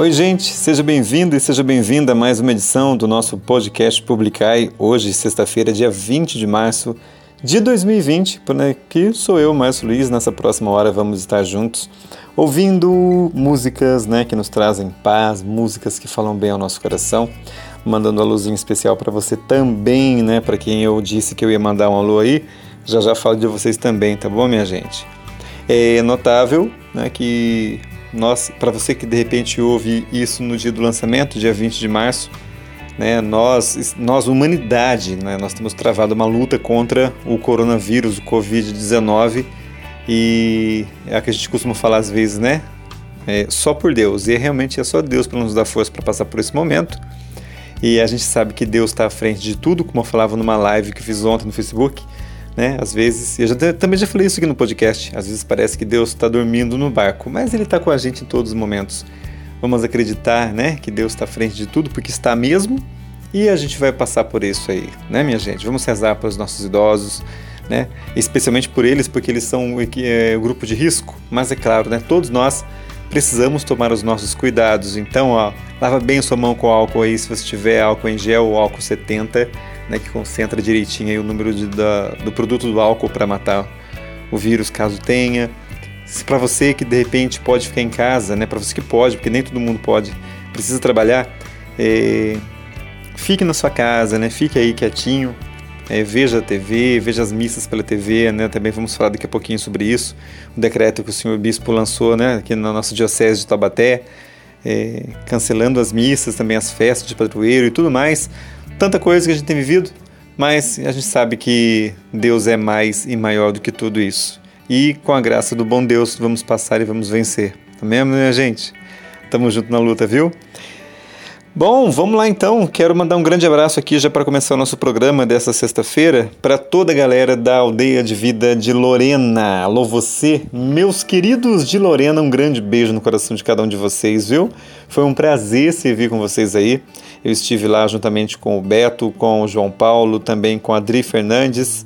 Oi, gente, seja bem-vindo e seja bem-vinda a mais uma edição do nosso podcast Publicai. Hoje, sexta-feira, dia 20 de março de 2020, que sou eu, Márcio Luiz. Nessa próxima hora vamos estar juntos ouvindo músicas né, que nos trazem paz, músicas que falam bem ao nosso coração. Mandando um alôzinho especial para você também, né? Para quem eu disse que eu ia mandar um alô aí, já já falo de vocês também, tá bom, minha gente? É notável né, que nós, para você que de repente ouve isso no dia do lançamento, dia 20 de março, né, nós, nós humanidade, né, nós temos travado uma luta contra o coronavírus, o Covid-19, e é o que a gente costuma falar às vezes, né? É, só por Deus, e realmente é só Deus para nos dar força para passar por esse momento. E a gente sabe que Deus está à frente de tudo, como eu falava numa live que fiz ontem no Facebook né? Às vezes, eu já, também já falei isso aqui no podcast, às vezes parece que Deus está dormindo no barco, mas Ele está com a gente em todos os momentos. Vamos acreditar, né, que Deus está à frente de tudo, porque está mesmo, e a gente vai passar por isso aí, né, minha gente? Vamos rezar para os nossos idosos, né? Especialmente por eles, porque eles são é, o grupo de risco. Mas é claro, né? Todos nós precisamos tomar os nossos cuidados. Então, ó, lava bem sua mão com álcool aí, se você tiver álcool em gel ou álcool 70 né, que concentra direitinho o número de, da, do produto do álcool para matar o vírus, caso tenha. Se para você que de repente pode ficar em casa, né, para você que pode, porque nem todo mundo pode, precisa trabalhar, é, fique na sua casa, né, fique aí quietinho, é, veja a TV, veja as missas pela TV, né, também vamos falar daqui a pouquinho sobre isso, o decreto que o senhor bispo lançou né, aqui na nossa diocese de Taubaté, é, cancelando as missas, também as festas de padroeiro e tudo mais, tanta coisa que a gente tem vivido, mas a gente sabe que Deus é mais e maior do que tudo isso. E com a graça do bom Deus vamos passar e vamos vencer. Amém, minha gente? Tamo junto na luta, viu? Bom, vamos lá então. Quero mandar um grande abraço aqui já para começar o nosso programa dessa sexta-feira para toda a galera da Aldeia de Vida de Lorena. Alô você, meus queridos de Lorena, um grande beijo no coração de cada um de vocês, viu? Foi um prazer servir com vocês aí. Eu estive lá juntamente com o Beto, com o João Paulo, também com a Adri Fernandes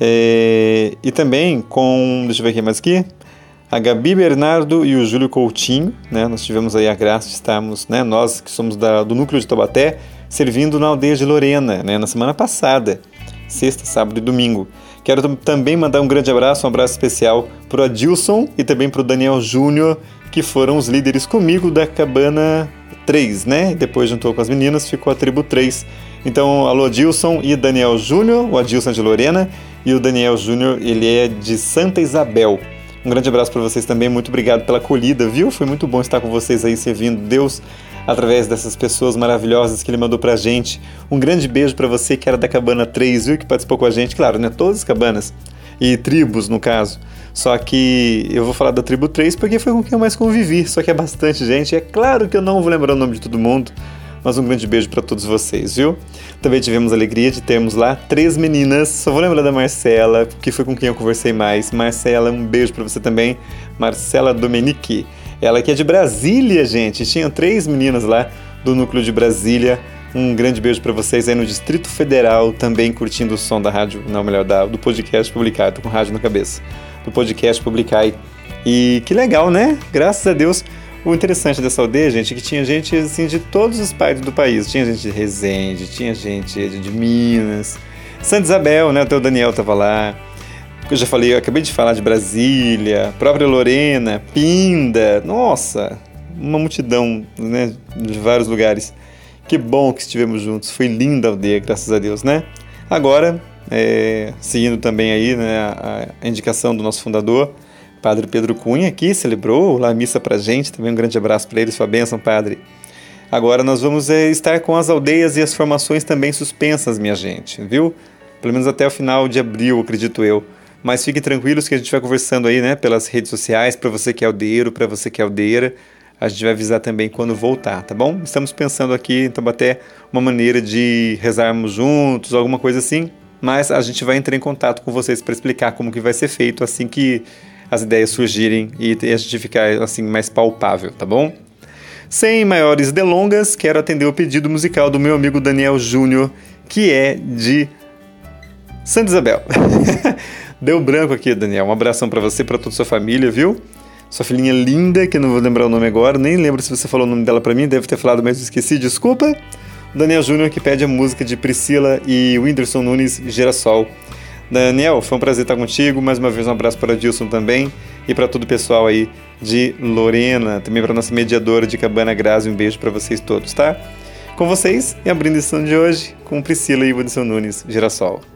é, e também com, deixa eu ver aqui mais aqui, a Gabi Bernardo e o Júlio Coutinho, né? Nós tivemos aí a graça de estarmos, né? Nós que somos da, do núcleo de Taubaté, servindo na aldeia de Lorena, né? Na semana passada, sexta, sábado e domingo. Quero também mandar um grande abraço, um abraço especial para o Adilson e também para o Daniel Júnior, que foram os líderes comigo da Cabana 3, né? Depois juntou com as meninas, ficou a tribo 3. Então, alô Adilson e Daniel Júnior, o Adilson é de Lorena e o Daniel Júnior, ele é de Santa Isabel. Um grande abraço para vocês também, muito obrigado pela acolhida, viu? Foi muito bom estar com vocês aí servindo Deus através dessas pessoas maravilhosas que ele mandou pra gente. Um grande beijo para você que era da Cabana 3, viu? Que participou com a gente, claro, né? Todas as cabanas e tribos, no caso. Só que eu vou falar da tribo 3 porque foi com quem eu mais convivi, só que é bastante gente. É claro que eu não vou lembrar o nome de todo mundo, mas um grande beijo para todos vocês, viu? Também tivemos a alegria de termos lá três meninas. Só vou lembrar da Marcela, que foi com quem eu conversei mais. Marcela, um beijo para você também. Marcela Domenici. Ela que é de Brasília, gente. Tinham três meninas lá do núcleo de Brasília. Um grande beijo para vocês aí no Distrito Federal, também curtindo o som da rádio, não, melhor, da, do podcast publicado, com rádio na cabeça, do podcast Publicai. E que legal, né? Graças a Deus o interessante dessa aldeia, gente, é que tinha gente assim de todos os partes do país. Tinha gente de Resende, tinha gente de Minas, Santa Isabel, né? Até o Daniel tava lá. Eu já falei, eu acabei de falar de Brasília, própria Lorena, Pinda. Nossa, uma multidão, né? De vários lugares. Que bom que estivemos juntos. Foi linda a aldeia, graças a Deus, né? Agora, é, seguindo também aí né, a, a indicação do nosso fundador, Padre Pedro Cunha aqui celebrou lá a missa para gente, também um grande abraço para ele, sua bênção, Padre. Agora nós vamos é, estar com as aldeias e as formações também suspensas, minha gente, viu? Pelo menos até o final de abril, acredito eu. Mas fiquem tranquilos que a gente vai conversando aí, né, pelas redes sociais, para você que é aldeiro, para você que é aldeira. A gente vai avisar também quando voltar, tá bom? Estamos pensando aqui, então, até uma maneira de rezarmos juntos, alguma coisa assim. Mas a gente vai entrar em contato com vocês para explicar como que vai ser feito assim que as ideias surgirem e a gente ficar assim mais palpável, tá bom? Sem maiores delongas, quero atender o pedido musical do meu amigo Daniel Júnior, que é de Santa Isabel. Deu branco aqui, Daniel. Um abração para você, para toda a sua família, viu? sua filhinha linda, que não vou lembrar o nome agora, nem lembro se você falou o nome dela para mim, deve ter falado, mas esqueci, desculpa. Daniel Júnior que pede a música de Priscila e Whindersson Nunes, Girassol. Daniel, foi um prazer estar contigo. Mais uma vez, um abraço para Dilson também e para todo o pessoal aí de Lorena, também para nossa mediadora de Cabana Grazi. Um beijo para vocês todos, tá? Com vocês e abrindo a edição de hoje com Priscila e Whindersson Nunes, Girassol.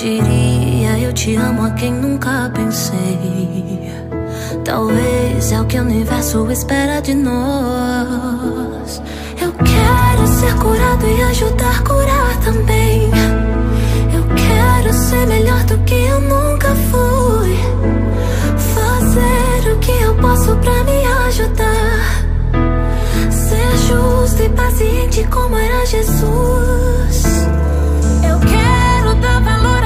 Diria eu te amo a quem nunca pensei. Talvez é o que o universo espera de nós. Eu quero ser curado e ajudar a curar também. Eu quero ser melhor do que eu nunca fui. Fazer o que eu posso pra me ajudar. Ser justo e paciente como era Jesus. Eu quero dar valor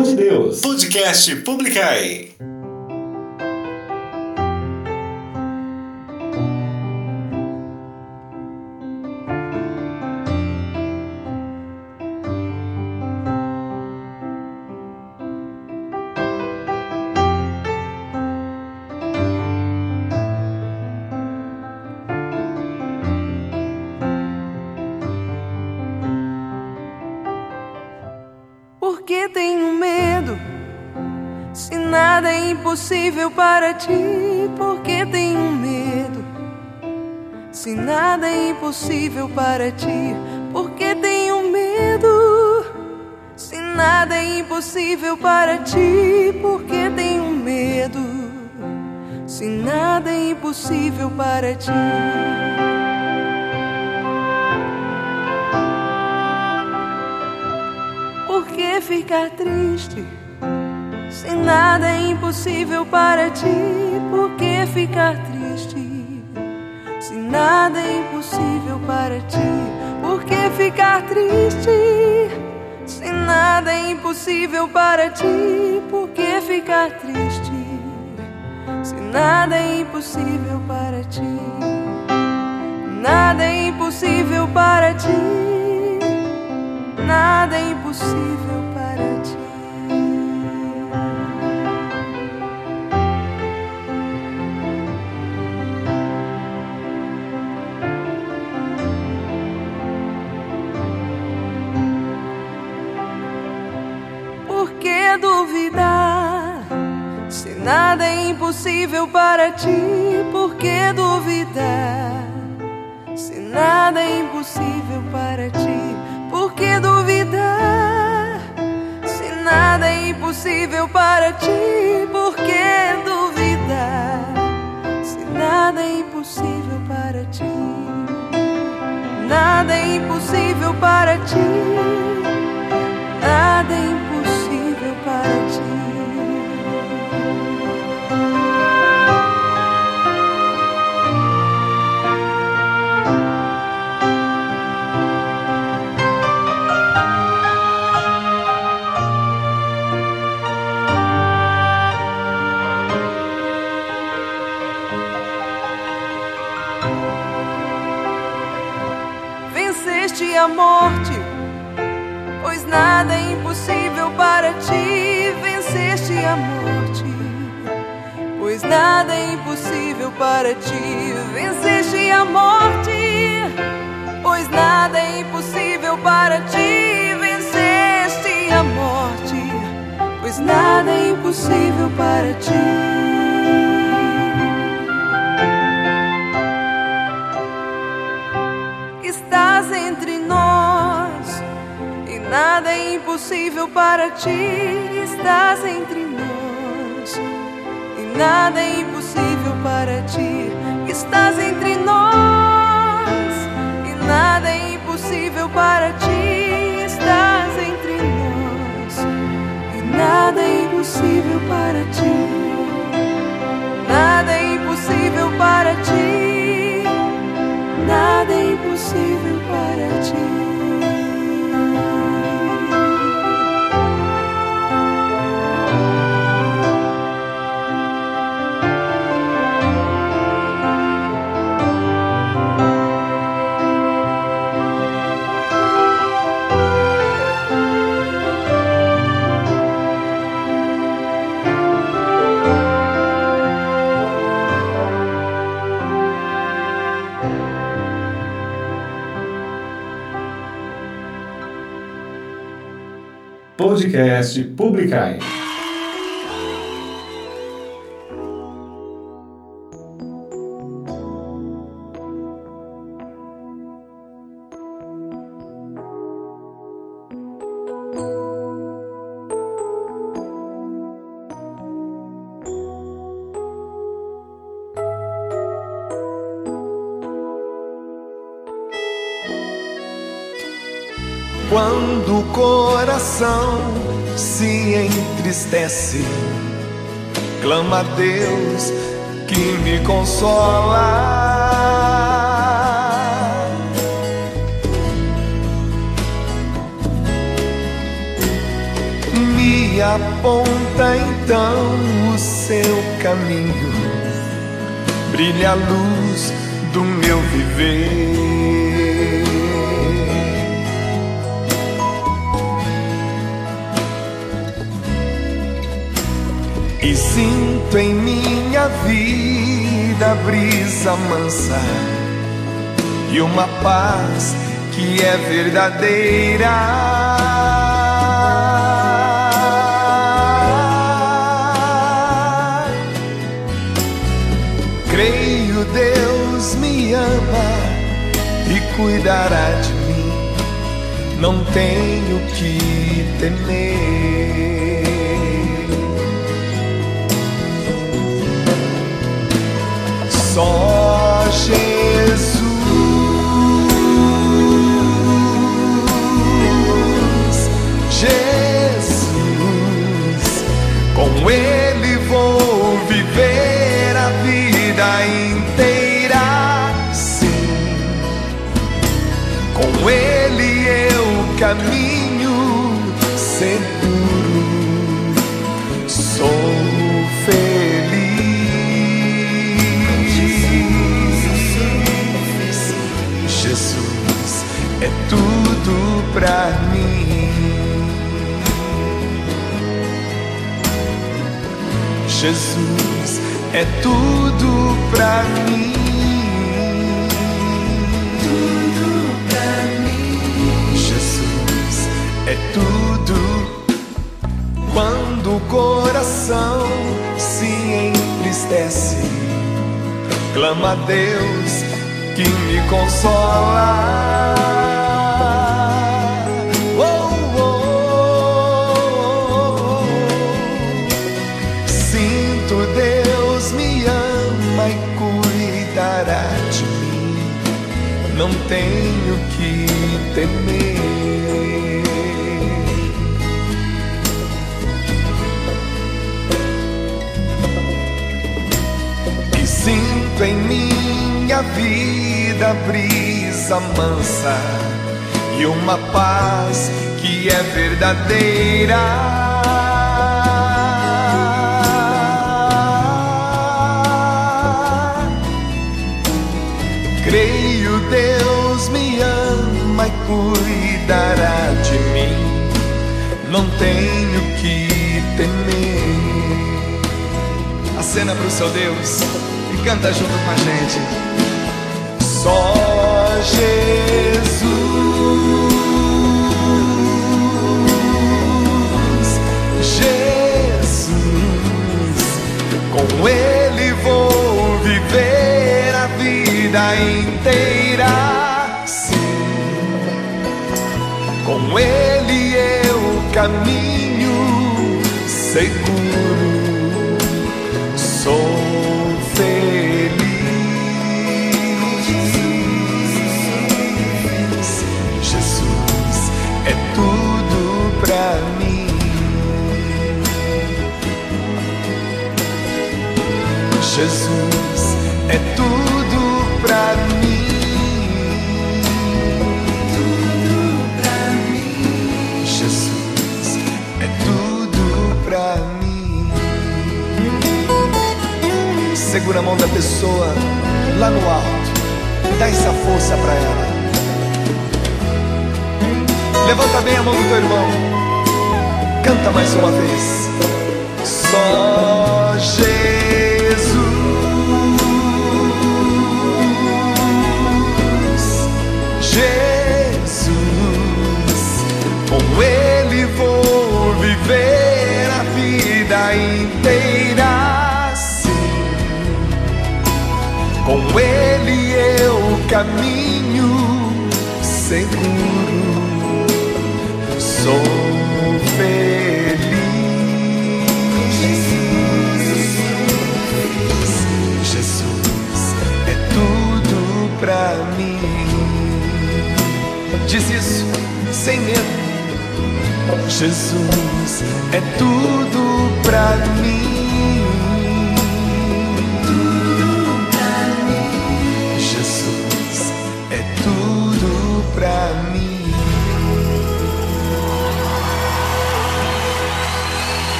amor de Deus. Podcast Publicai. Impossível para ti, por que tenho medo? Se nada é impossível para ti, por que tenho medo? Se nada é impossível para ti, por que tenho medo? Se nada é impossível para ti. Por que ficar triste? Nada é impossível para ti, por que ficar triste? Se nada é impossível para ti, por que ficar triste? Se nada é impossível para ti, por que ficar triste? Se nada é impossível para ti, nada é impossível para ti, nada é impossível impossível para ti, por que duvidar? Se nada é impossível para ti, por que duvidar? Se nada é impossível para ti, por que duvidar? Se nada é impossível para ti, nada é impossível para ti. Nada é impossível para ti. Ti. Estás entre nós. E nada é impossível para ti, estás entre nós. E nada é impossível para ti, estás entre nós. E nada é impossível para ti, estás entre nós. E nada é impossível para ti. Nada é impossível para ti. Nada é impossível para ti. Podcast Publicai. Quando o coração se entristece, clama a Deus que me consola. Me aponta então o seu caminho, brilha a luz do meu viver. Sinto em minha vida brisa mansa e uma paz que é verdadeira. Creio Deus me ama e cuidará de mim, não tenho que temer. só Jesus. Jesus, com Ele vou viver a vida inteira. Sim, com Ele eu caminho. É tudo pra mim. Jesus é tudo pra mim. Jesus é tudo. Quando o coração se entristece, clama a Deus que me consola. Tenho que temer. E sinto em minha vida brisa mansa e uma paz que é verdadeira. Cuidará de mim. Não tenho que temer. Acena pro seu Deus e canta junto com a gente. Só Jesus, Jesus, com Ele vou viver a vida inteira. Com Ele eu caminho seguro, sou feliz. Jesus é tudo pra mim. Jesus Segura a mão da pessoa lá no alto. Dá essa força pra ela. Levanta bem a mão do teu irmão. Canta mais uma vez. Só Jesus, Jesus, com Ele vou viver a vida inteira. Com Ele eu caminho seguro, sou feliz. Jesus é tudo pra mim. Diz isso sem medo. Jesus é tudo pra mim.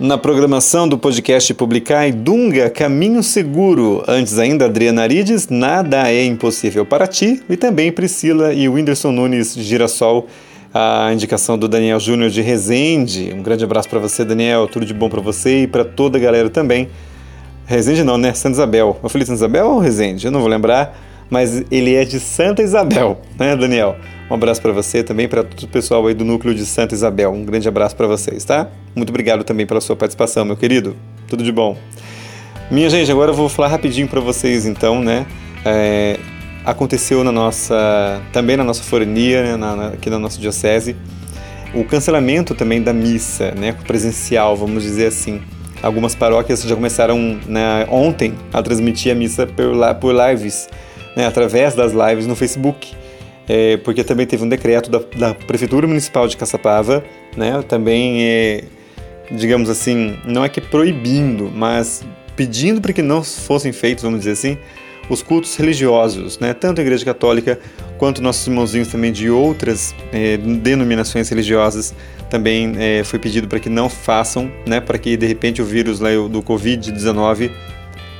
Na programação do podcast Publicai, Dunga, Caminho Seguro. Antes ainda, Adriana Arides, Nada é Impossível para Ti. E também Priscila e Whindersson Nunes, Girassol, a indicação do Daniel Júnior de Resende. Um grande abraço para você, Daniel. Tudo de bom para você e para toda a galera também. Resende não, né? Santa Isabel. Eu falei Santa Isabel ou Resende? Eu não vou lembrar, mas ele é de Santa Isabel, né, Daniel? Um abraço para você também, para todo o pessoal aí do núcleo de Santa Isabel. Um grande abraço para vocês, tá? Muito obrigado também pela sua participação, meu querido. Tudo de bom. Minha gente, agora eu vou falar rapidinho para vocês, então, né? É, aconteceu na nossa, também na nossa fornia, né, na, na, aqui na nossa diocese, o cancelamento também da missa, né, presencial, vamos dizer assim. Algumas paróquias já começaram né, ontem a transmitir a missa por, por lives, né, através das lives no Facebook é, porque também teve um decreto da, da, Prefeitura Municipal de Caçapava, né, também, é, digamos assim, não é que proibindo, mas pedindo para que não fossem feitos, vamos dizer assim, os cultos religiosos, né? tanto a Igreja Católica quanto nossos irmãozinhos também de outras eh, denominações religiosas também eh, foi pedido para que não façam, né? para que de repente o vírus lá, do Covid-19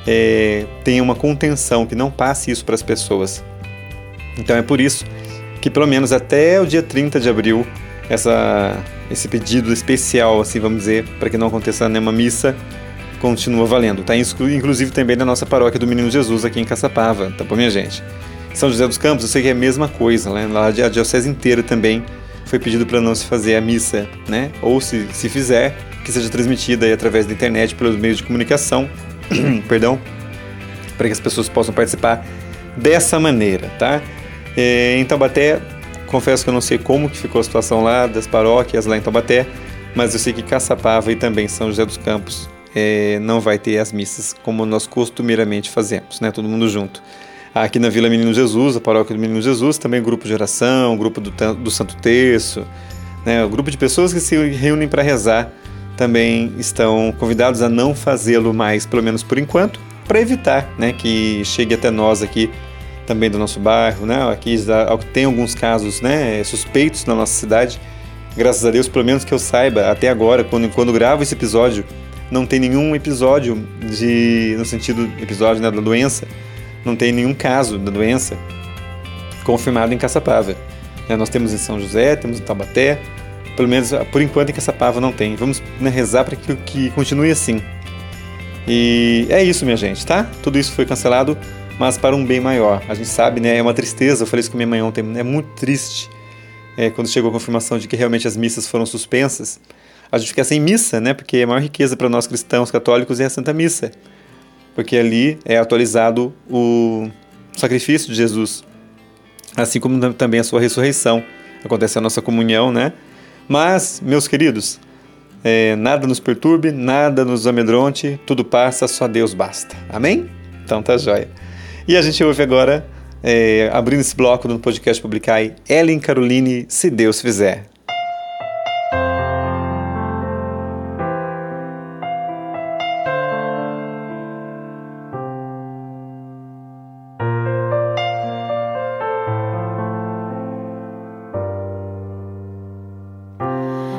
eh, tenha uma contenção, que não passe isso para as pessoas. Então é por isso que pelo menos até o dia 30 de abril essa, esse pedido especial, assim vamos dizer, para que não aconteça nenhuma missa continua valendo. Tá inclusive também na nossa paróquia do Menino Jesus aqui em Caçapava, tá bom, minha gente? São José dos Campos, eu sei que é a mesma coisa, né? Lá a diocese inteira também foi pedido para não se fazer a missa, né? Ou se, se fizer, que seja transmitida aí através da internet, pelos meios de comunicação, perdão, para que as pessoas possam participar dessa maneira, tá? É, em Taubaté, confesso que eu não sei como que ficou a situação lá das paróquias lá em Taubaté, mas eu sei que Caçapava e também São José dos Campos é, não vai ter as missas como nós costumeiramente fazemos, né? Todo mundo junto. Aqui na Vila Menino Jesus, a paróquia do Menino Jesus, também grupo de oração, grupo do, do Santo Terço, né? O grupo de pessoas que se reúnem para rezar também estão convidados a não fazê-lo mais, pelo menos por enquanto, para evitar, né, que chegue até nós aqui também do nosso bairro, né? Aqui tem alguns casos, né, suspeitos na nossa cidade. Graças a Deus, pelo menos que eu saiba, até agora, quando, quando gravo esse episódio, não tem nenhum episódio de, no sentido episódio né, da doença, não tem nenhum caso da doença confirmado em Caçapava. Né, nós temos em São José, temos em Taubaté, pelo menos por enquanto em Caçapava não tem. Vamos né, rezar para que, que continue assim. E é isso, minha gente, tá? Tudo isso foi cancelado, mas para um bem maior. A gente sabe, né? É uma tristeza. Eu falei isso com minha mãe ontem. É muito triste é, quando chegou a confirmação de que realmente as missas foram suspensas a gente fica sem missa, né? Porque a maior riqueza para nós cristãos católicos é a Santa Missa. Porque ali é atualizado o sacrifício de Jesus, assim como também a sua ressurreição. Acontece a nossa comunhão, né? Mas, meus queridos, é, nada nos perturbe, nada nos amedronte, tudo passa, só Deus basta. Amém? Então tá jóia. E a gente ouve agora, é, abrindo esse bloco no podcast Publicai, Ellen Caroline, Se Deus Fizer.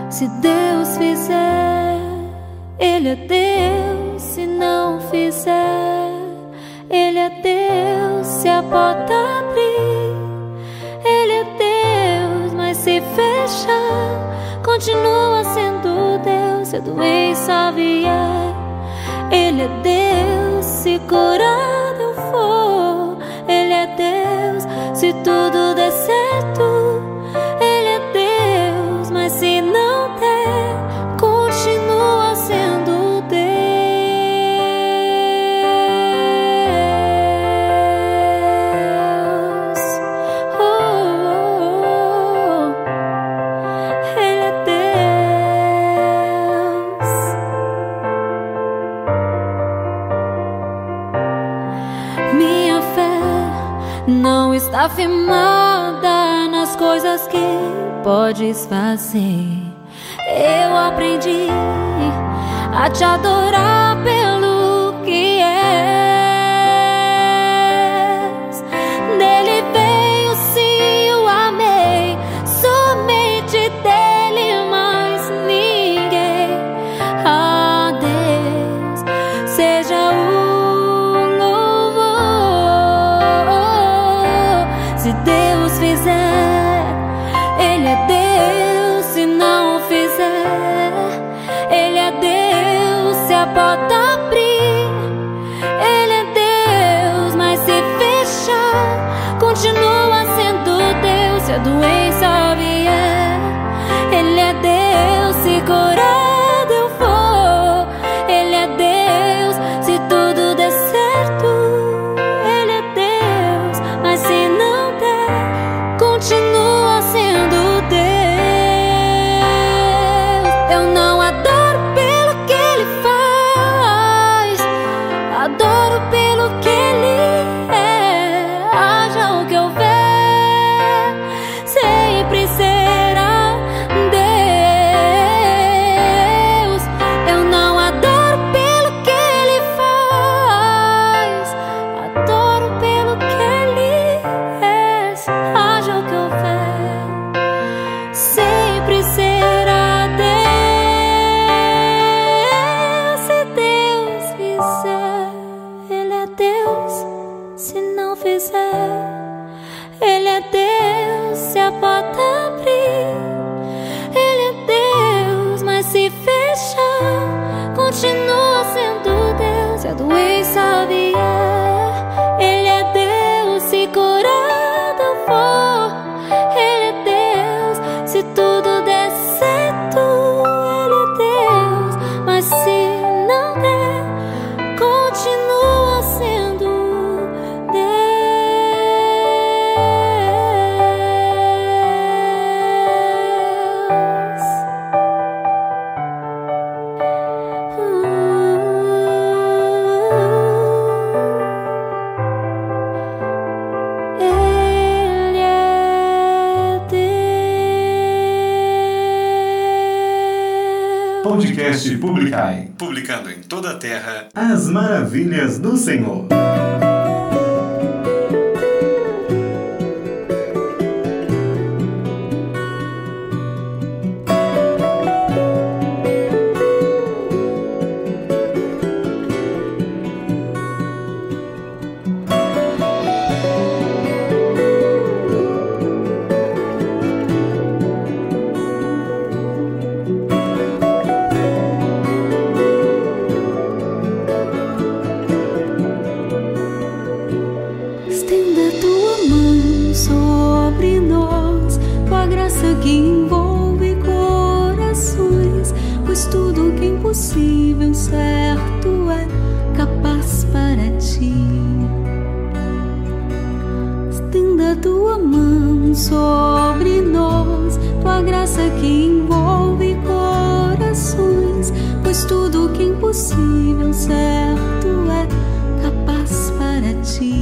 Se Deus fizer, Ele é Deus. Se não fizer, Ele é Deus. Se a porta abrir, Ele é Deus. Mas se fechar, continua sendo Deus. A doença vier, Ele é Deus. Se curado não está firmada nas coisas que podes fazer. Eu aprendi a te adorar Deus. Se see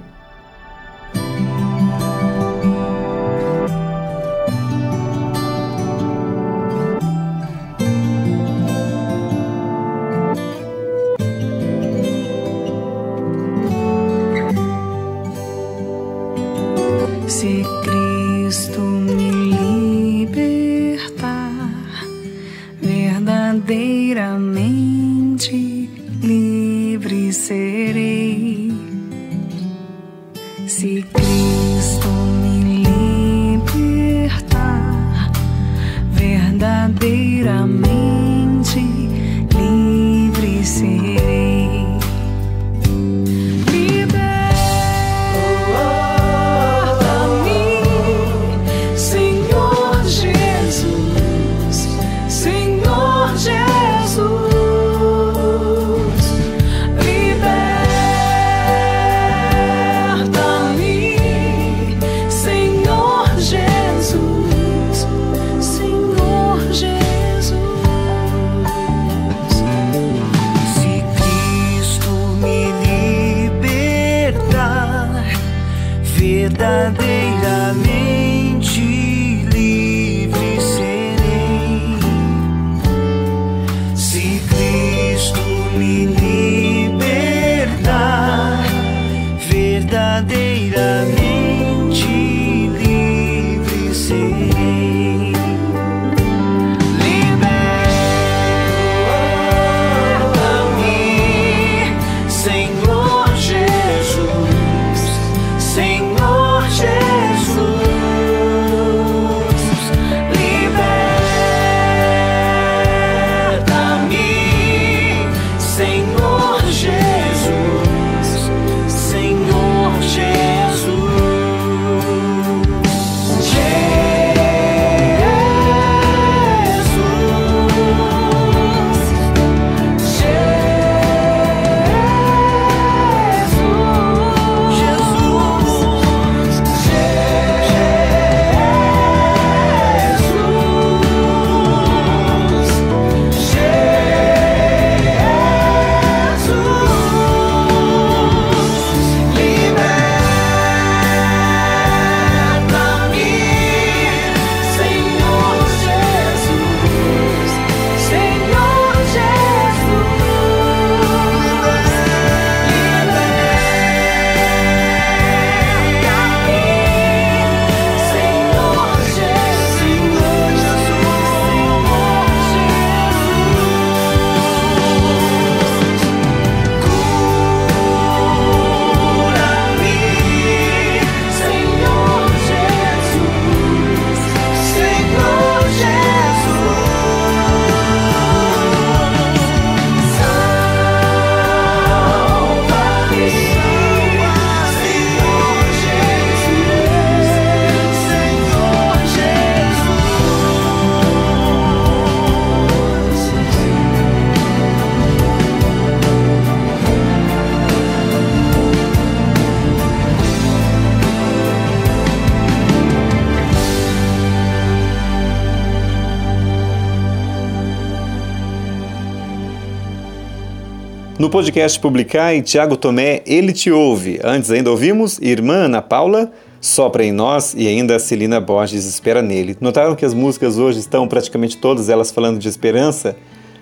Podcast Publicar, Tiago Tomé, Ele Te Ouve. Antes ainda ouvimos Irmã Ana Paula, Sopra em Nós e ainda Celina Borges, Espera Nele. Notaram que as músicas hoje estão praticamente todas elas falando de esperança?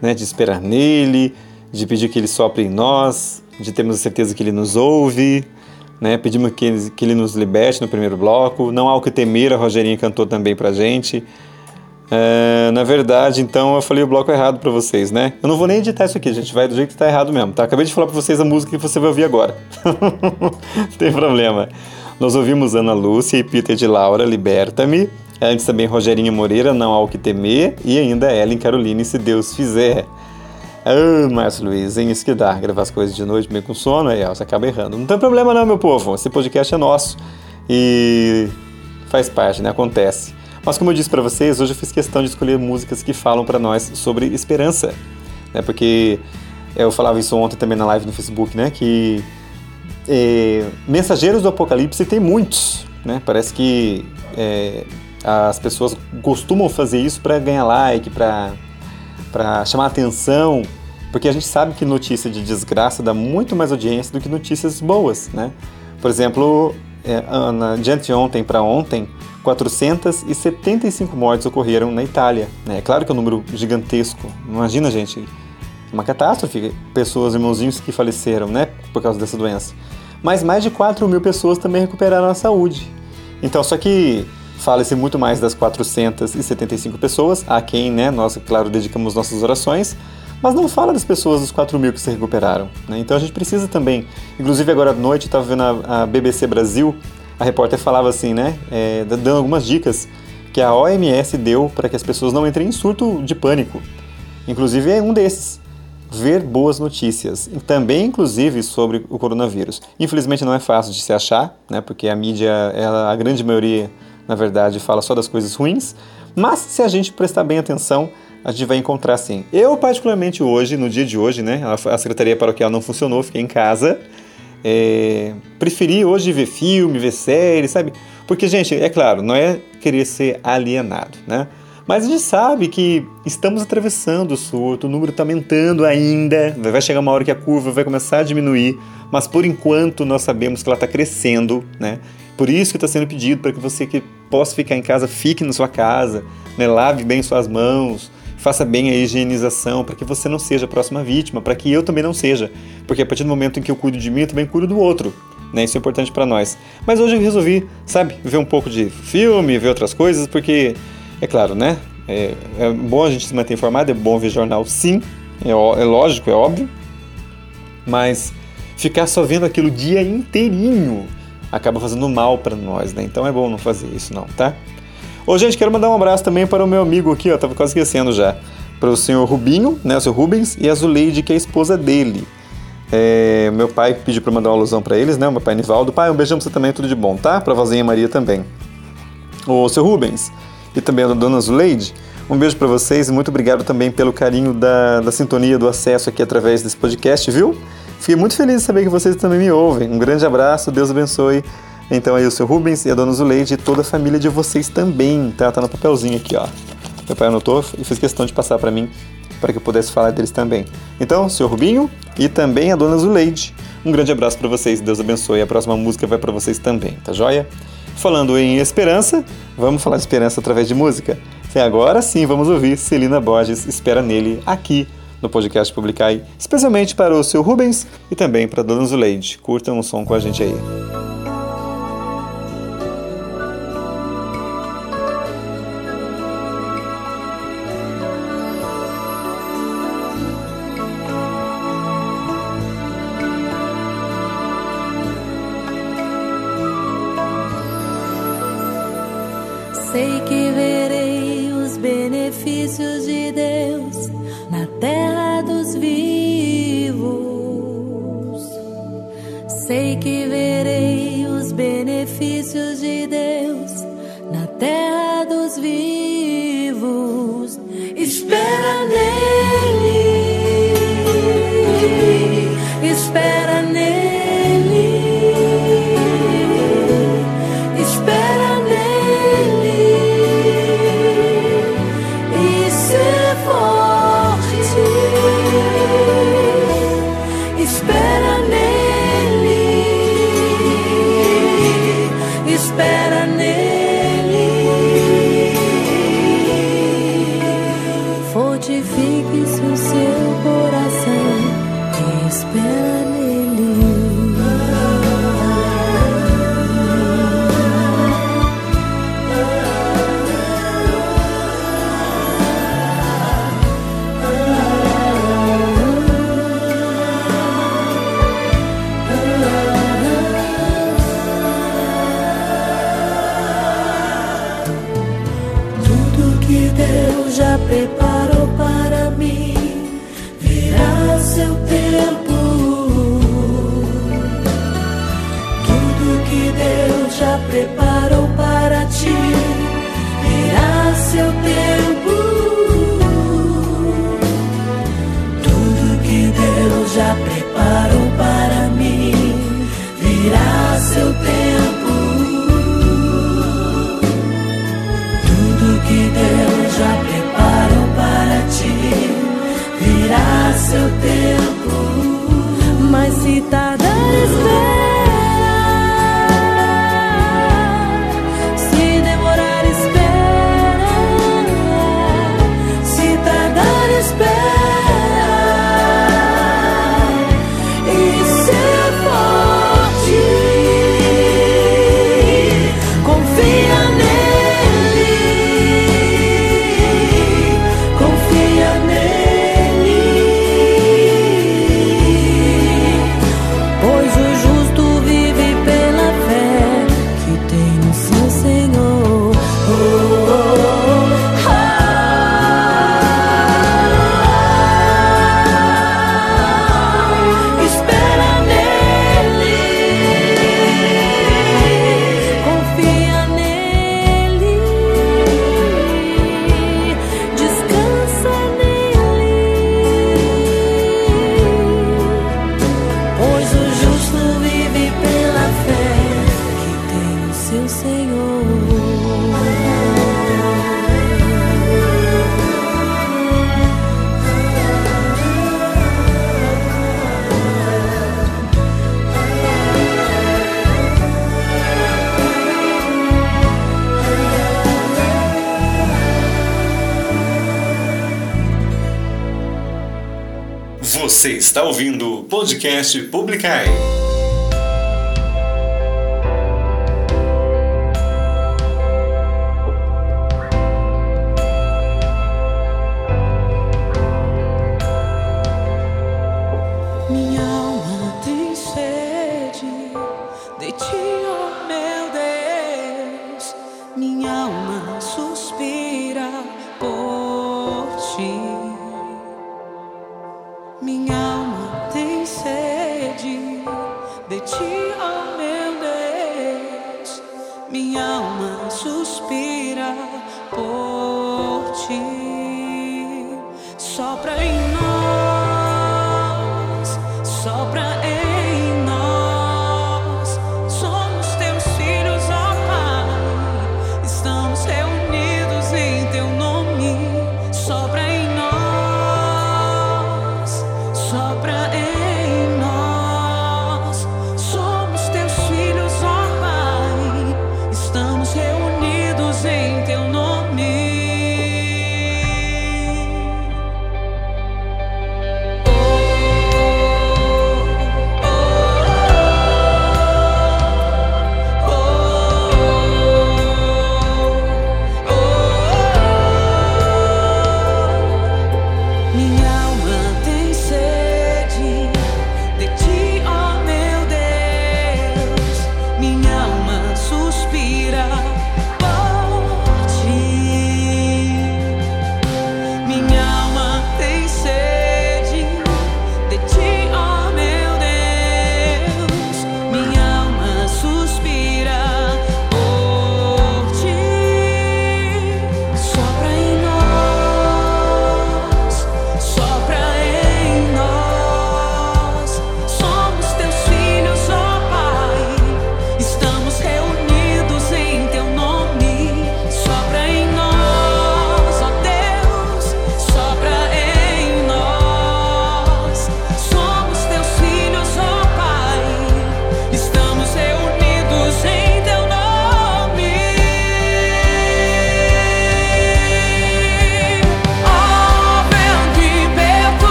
Né? De esperar nele, de pedir que ele sopre em nós, de termos a certeza que ele nos ouve, né? pedimos que ele, que ele nos liberte no primeiro bloco. Não há o que temer, a Rogerinha cantou também pra gente. É, na verdade, então eu falei o bloco errado pra vocês, né? Eu não vou nem editar isso aqui, gente vai do jeito que tá errado mesmo, tá? Acabei de falar pra vocês a música que você vai ouvir agora. não tem problema. Nós ouvimos Ana Lúcia e Peter de Laura, Liberta-me. Antes também Rogerinho Moreira, Não Há O Que Temer. E ainda Ellen Caroline, Se Deus Fizer. Ah, Márcio Luiz, hein? Isso que dá. Gravar as coisas de noite meio com sono, aí ó, você acaba errando. Não tem problema não, meu povo. Esse podcast é nosso. E faz parte, né? Acontece. Mas como eu disse para vocês, hoje eu fiz questão de escolher músicas que falam para nós sobre esperança, né? Porque eu falava isso ontem também na live no Facebook, né? Que é, mensageiros do Apocalipse tem muitos, né? Parece que é, as pessoas costumam fazer isso para ganhar like, para para chamar atenção, porque a gente sabe que notícia de desgraça dá muito mais audiência do que notícias boas, né? Por exemplo, é, na, de anteontem para ontem, 475 mortes ocorreram na Itália. Né? É claro que é um número gigantesco. Imagina, gente, uma catástrofe, pessoas, irmãozinhos que faleceram, né, por causa dessa doença. Mas mais de 4 mil pessoas também recuperaram a saúde. Então, só que fala-se muito mais das 475 pessoas, a quem, né, nós, claro, dedicamos nossas orações, mas não fala das pessoas, dos 4 mil que se recuperaram. Né? Então a gente precisa também, inclusive agora à noite, estava vendo a, a, BBC Brasil, a repórter falava assim, né, é, dando algumas dicas que a OMS deu para que as pessoas não entrem em surto de pânico. Inclusive é um desses, ver boas notícias, também inclusive sobre o coronavírus. Infelizmente não é fácil de se achar, né, porque a mídia, ela, a grande maioria, na verdade, fala só das coisas ruins, mas se a gente prestar bem atenção, a gente vai encontrar sim. Eu, particularmente hoje, no dia de hoje, né? A secretaria paroquial não funcionou, fiquei em casa. É, preferi hoje ver filme, ver série, sabe? Porque, gente, é claro, não é querer ser alienado, né? Mas a gente sabe que estamos atravessando o surto, o número está aumentando ainda, vai chegar uma hora que a curva vai começar a diminuir, mas por enquanto nós sabemos que ela está crescendo, né? Por isso que está sendo pedido para que você que possa ficar em casa, fique na sua casa, né? lave bem suas mãos, faça bem a higienização para que você não seja a próxima vítima, para que eu também não seja, porque a partir do momento em que eu cuido de mim, eu também cuido do outro. Né? Isso é importante para nós. Mas hoje eu resolvi, sabe, ver um pouco de filme, ver outras coisas, porque, é claro, né? É, é bom a gente se manter informado, é bom ver jornal, sim, é, é lógico, é óbvio, mas ficar só vendo aquilo o dia inteirinho acaba fazendo mal para nós, né? Então é bom não fazer isso, não, tá? Ô, gente, quero mandar um abraço também para o meu amigo aqui, ó, tava quase esquecendo já. Para o senhor Rubinho, né, o senhor Rubens, e a Zuleide, que é a esposa dele. É, meu pai pediu para mandar uma alusão para eles, né? O meu pai Nivaldo. Pai, um beijão pra você também, tudo de bom, tá? Pra vozinha Maria também. O seu Rubens e também a dona Zuleide, um beijo para vocês e muito obrigado também pelo carinho da, da sintonia, do acesso aqui através desse podcast, viu? Fiquei muito feliz de saber que vocês também me ouvem. Um grande abraço, Deus abençoe então aí o seu Rubens e a dona Zuleide e toda a família de vocês também, tá? Tá no papelzinho aqui, ó. Meu pai anotou e fez questão de passar para mim para que eu pudesse falar deles também. Então, seu Rubinho e também a dona Zuleide. Um grande abraço para vocês, Deus abençoe. A próxima música vai para vocês também, tá joia? Falando em esperança, vamos falar de esperança através de música. Agora sim vamos ouvir Celina Borges, Espera Nele, aqui no podcast Publicai, especialmente para o seu Rubens e também para a dona Zuleide. Curtam o som com a gente aí. Fortifique-se o seu coração espera Você está ouvindo o podcast Publicai.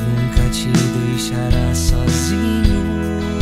Nunca te deixará sozinho.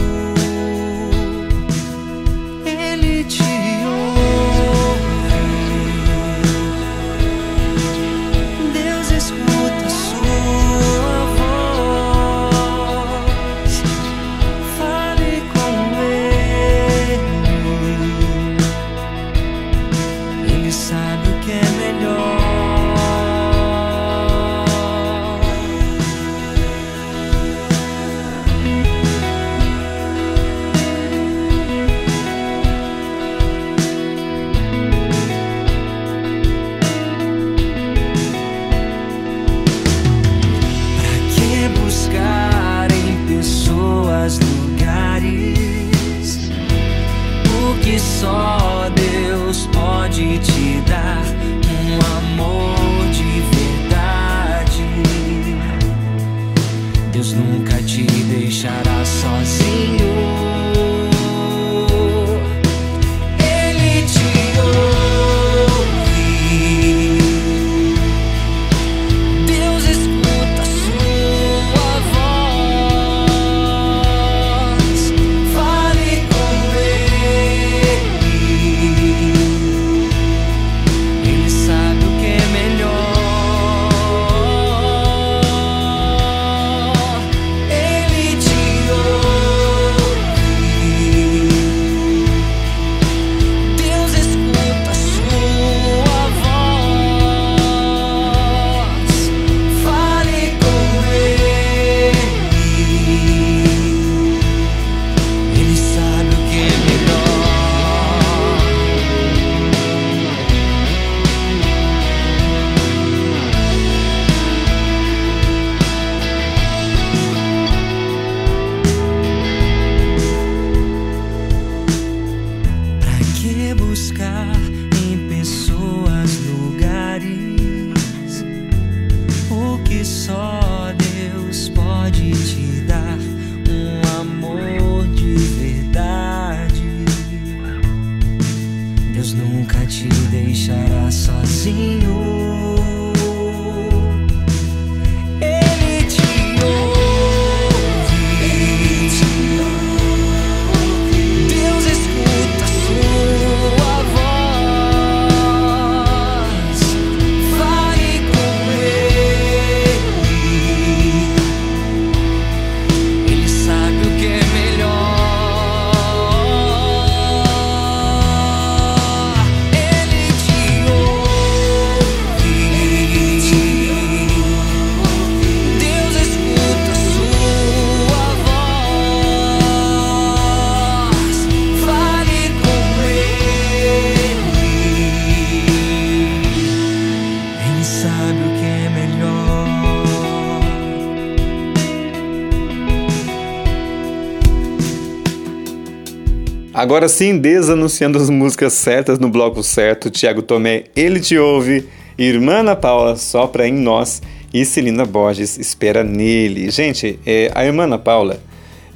Agora sim, desanunciando as músicas certas no bloco certo, Tiago Tomé, Ele Te Ouve, Irmã Ana Paula, Sopra em Nós e Celina Borges, Espera Nele. Gente, é, a Irmã Ana Paula,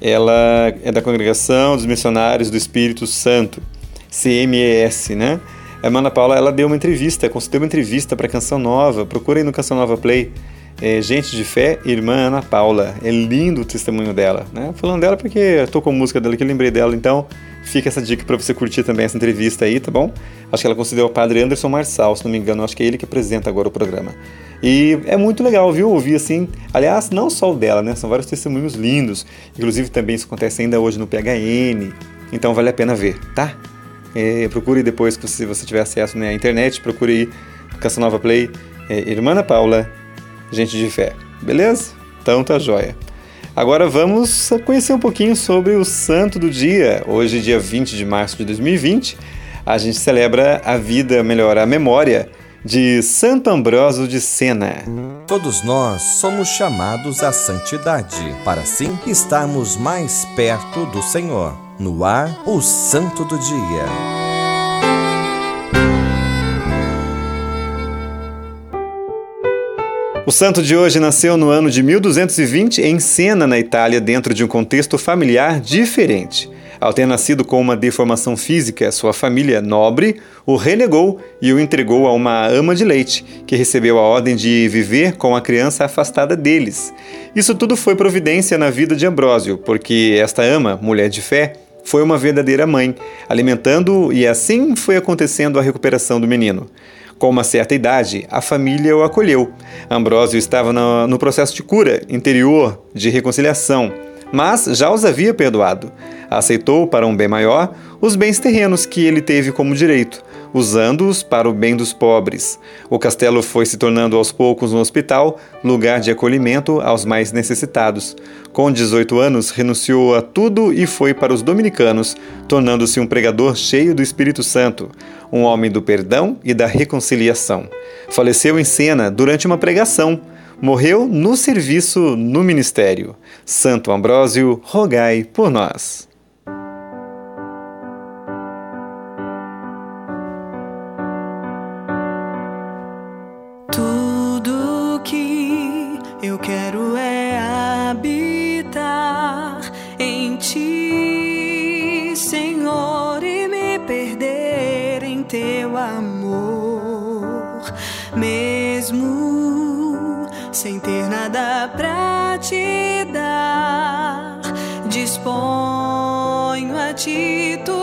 ela é da Congregação dos Missionários do Espírito Santo, CMES, né? A Irmã Ana Paula, ela deu uma entrevista, concedeu uma entrevista para Canção Nova, procura aí no Canção Nova Play, é, Gente de Fé, Irmã Ana Paula. É lindo o testemunho dela, né? Falando dela porque eu tô com música dela que eu lembrei dela, então fica essa dica para você curtir também essa entrevista aí, tá bom? Acho que ela concedeu ao padre Anderson Marçal, se não me engano, acho que é ele que apresenta agora o programa. E é muito legal, viu? Ouvir assim. Aliás, não só o dela, né? São vários testemunhos lindos. Inclusive, também isso acontece ainda hoje no PHN. Então, vale a pena ver, tá? É, procure depois, se você tiver acesso né, à internet, procure aí Canção Nova Play, é, Irmã Paula, Gente de Fé. Beleza? Então tá joia. Agora vamos conhecer um pouquinho sobre o santo do dia. Hoje, dia 20 de março de 2020, a gente celebra a vida, melhor, a memória de Santo Ambrósio de Sena. Todos nós somos chamados à santidade, para assim estarmos mais perto do Senhor. No ar, o Santo do Dia. O santo de hoje nasceu no ano de 1220 em Siena, na Itália, dentro de um contexto familiar diferente. Ao ter nascido com uma deformação física, sua família nobre o relegou e o entregou a uma ama de leite, que recebeu a ordem de viver com a criança afastada deles. Isso tudo foi providência na vida de Ambrósio, porque esta ama, mulher de fé, foi uma verdadeira mãe, alimentando e assim foi acontecendo a recuperação do menino. Com uma certa idade, a família o acolheu. Ambrósio estava no, processo de cura interior, de reconciliação, mas já os havia perdoado. Aceitou, para um bem maior, os bens terrenos que ele teve como direito, usando-os para o bem dos pobres. O castelo foi se tornando aos poucos um hospital, lugar de acolhimento aos mais necessitados. Com 18 anos, renunciou a tudo e foi para os dominicanos, tornando-se um pregador cheio do Espírito Santo um homem do perdão e da reconciliação. Faleceu em cena durante uma pregação. Morreu no serviço no ministério. Santo Ambrósio, rogai por nós. Te dar. Disponho a ti tudo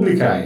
podcast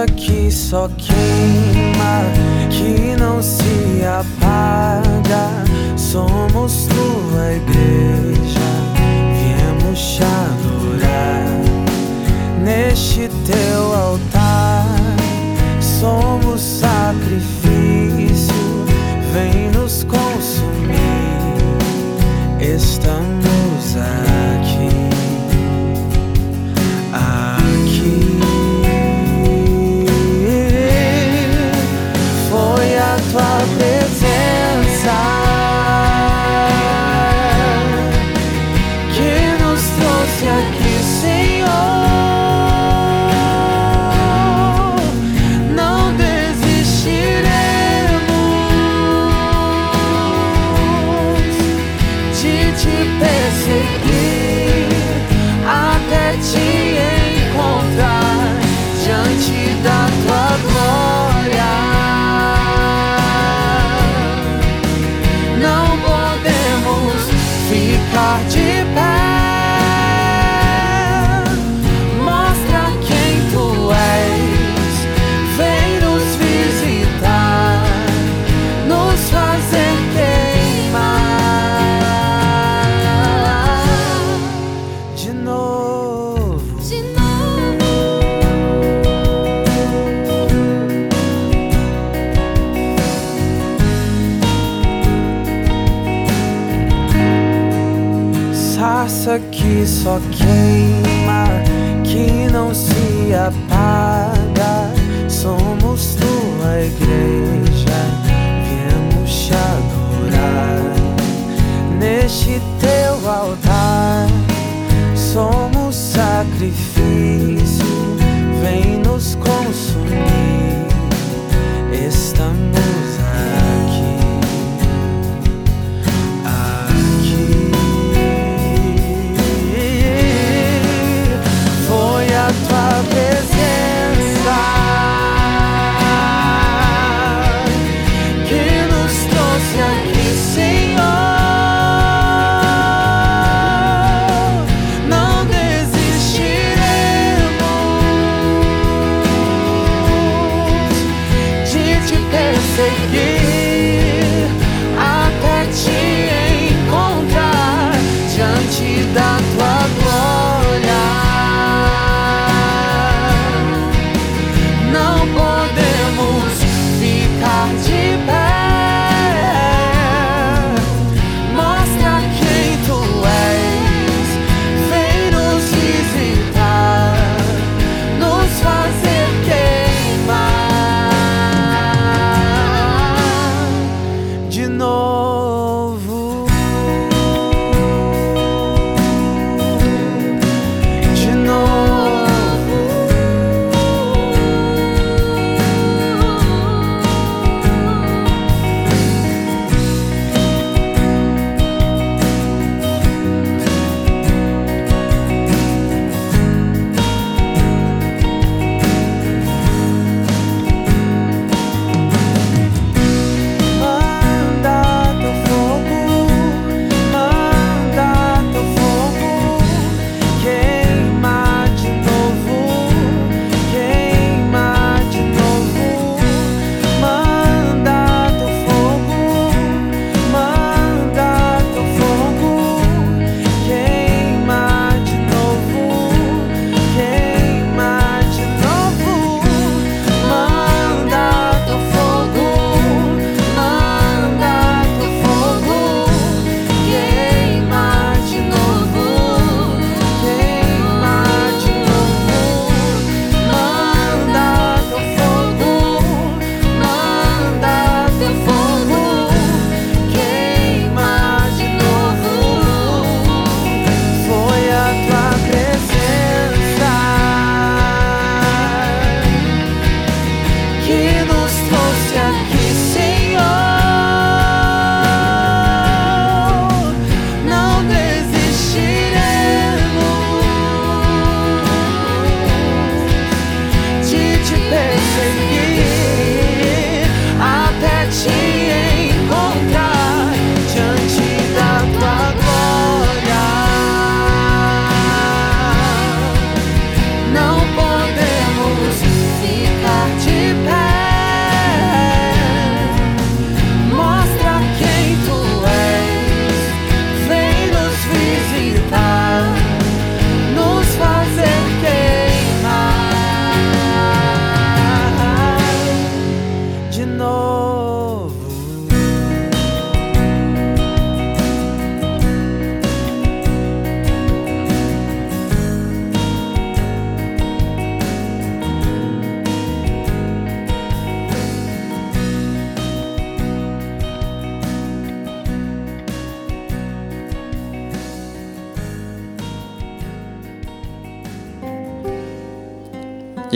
brasa que só queima, que não se apaga. Somos tua igreja, viemos te adorar neste teu altar. Somos sacrifício, vem nos consumir. Estamos aqui.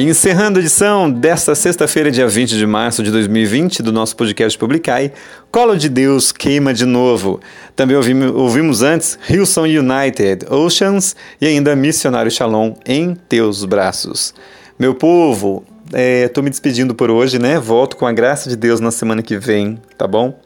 Encerrando a edição desta sexta-feira, dia 20 de março de 2020, do nosso podcast Publicai, Colo de Deus queima de novo. Também ouvimos, ouvimos antes Hillsong United, Oceans e ainda Missionário Shalom em Teus Braços. Meu povo, estou é, me despedindo por hoje, né? Volto com a graça de Deus na semana que vem, tá bom?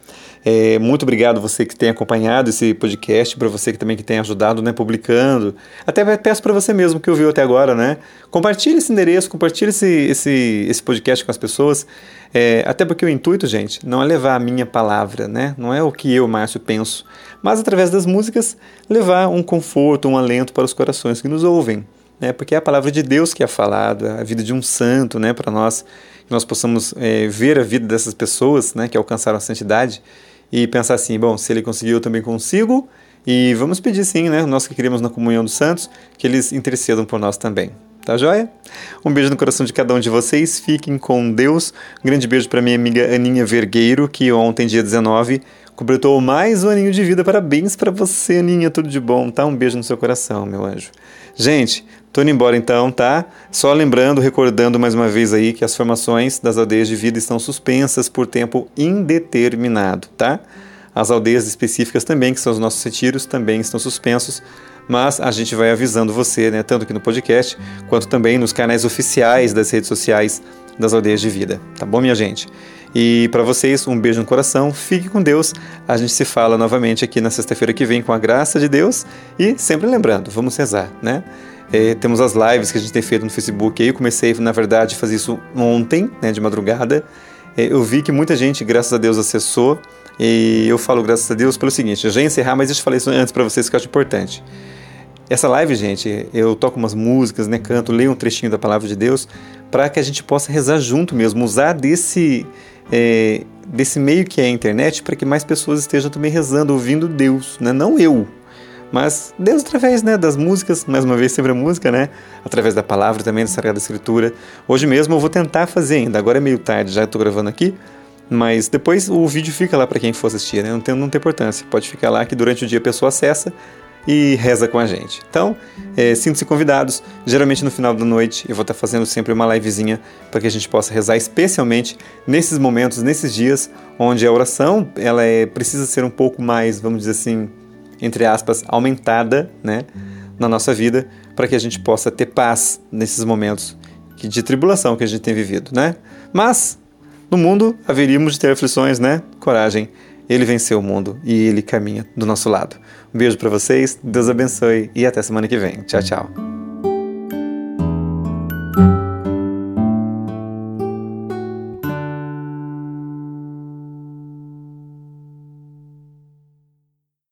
É, muito obrigado você que tem acompanhado esse podcast, para você que também que tem ajudado, né, publicando. Até peço para você mesmo que ouviu até agora, né? Compartilhe esse endereço, compartilhe esse, esse, esse podcast com as pessoas. É, até porque o intuito, gente, não é levar a minha palavra, né? Não é o que eu, Márcio, penso, mas através das músicas levar um conforto, um alento para os corações que nos ouvem, né? Porque é a palavra de Deus que é falada, a vida de um santo, né? Para nós que nós possamos é, ver a vida dessas pessoas, né? Que alcançaram a santidade e pensar assim, bom, se ele conseguiu, eu também consigo. E vamos pedir sim, né, nós que queremos na comunhão dos santos, que eles intercedam por nós também. Tá joia? Um beijo no coração de cada um de vocês. Fiquem com Deus. Um grande beijo para minha amiga Aninha Vergueiro, que ontem, dia 19, completou mais um aninho de vida. Parabéns para você, Aninha. Tudo de bom, tá? Um beijo no seu coração, meu anjo. Gente, tô indo embora então, tá? Só lembrando, recordando mais uma vez aí que as formações das aldeias de vida estão suspensas por tempo indeterminado, tá? As aldeias específicas também, que são os nossos retiros, também estão suspensos mas a gente vai avisando você, né, tanto aqui no podcast, quanto também nos canais oficiais das redes sociais das Aldeias de Vida. Tá bom, minha gente? E para vocês, um beijo no coração, fique com Deus. A gente se fala novamente aqui na sexta-feira que vem com a graça de Deus. E sempre lembrando, vamos rezar, né? É, temos as lives que a gente tem feito no Facebook. Eu comecei, na verdade, a fazer isso ontem, né, de madrugada. É, eu vi que muita gente, graças a Deus, acessou. E eu falo graças a Deus pelo seguinte: eu já ia encerrar, mas eu te falei isso antes para vocês que eu acho importante. Essa live, gente, eu toco umas músicas, né, canto, leio um trechinho da palavra de Deus para que a gente possa rezar junto mesmo, usar desse é, desse meio que é a internet para que mais pessoas estejam também rezando, ouvindo Deus, né? não eu, mas Deus através né, das músicas, mais uma vez sempre a música, né? através da palavra também, da Sagrada Escritura. Hoje mesmo eu vou tentar fazer ainda, agora é meio tarde, já estou gravando aqui, mas depois o vídeo fica lá para quem for assistir, né? não, tem, não tem importância, pode ficar lá que durante o dia a pessoa acessa e reza com a gente. Então, é, sintam-se convidados. Geralmente no final da noite eu vou estar fazendo sempre uma livezinha para que a gente possa rezar, especialmente nesses momentos, nesses dias onde a oração ela é, precisa ser um pouco mais, vamos dizer assim, entre aspas, aumentada, né, na nossa vida, para que a gente possa ter paz nesses momentos de tribulação que a gente tem vivido, né? Mas no mundo haveríamos de ter aflições, né? Coragem. Ele venceu o mundo e ele caminha do nosso lado. Um beijo para vocês, Deus abençoe e até semana que vem. Tchau, tchau.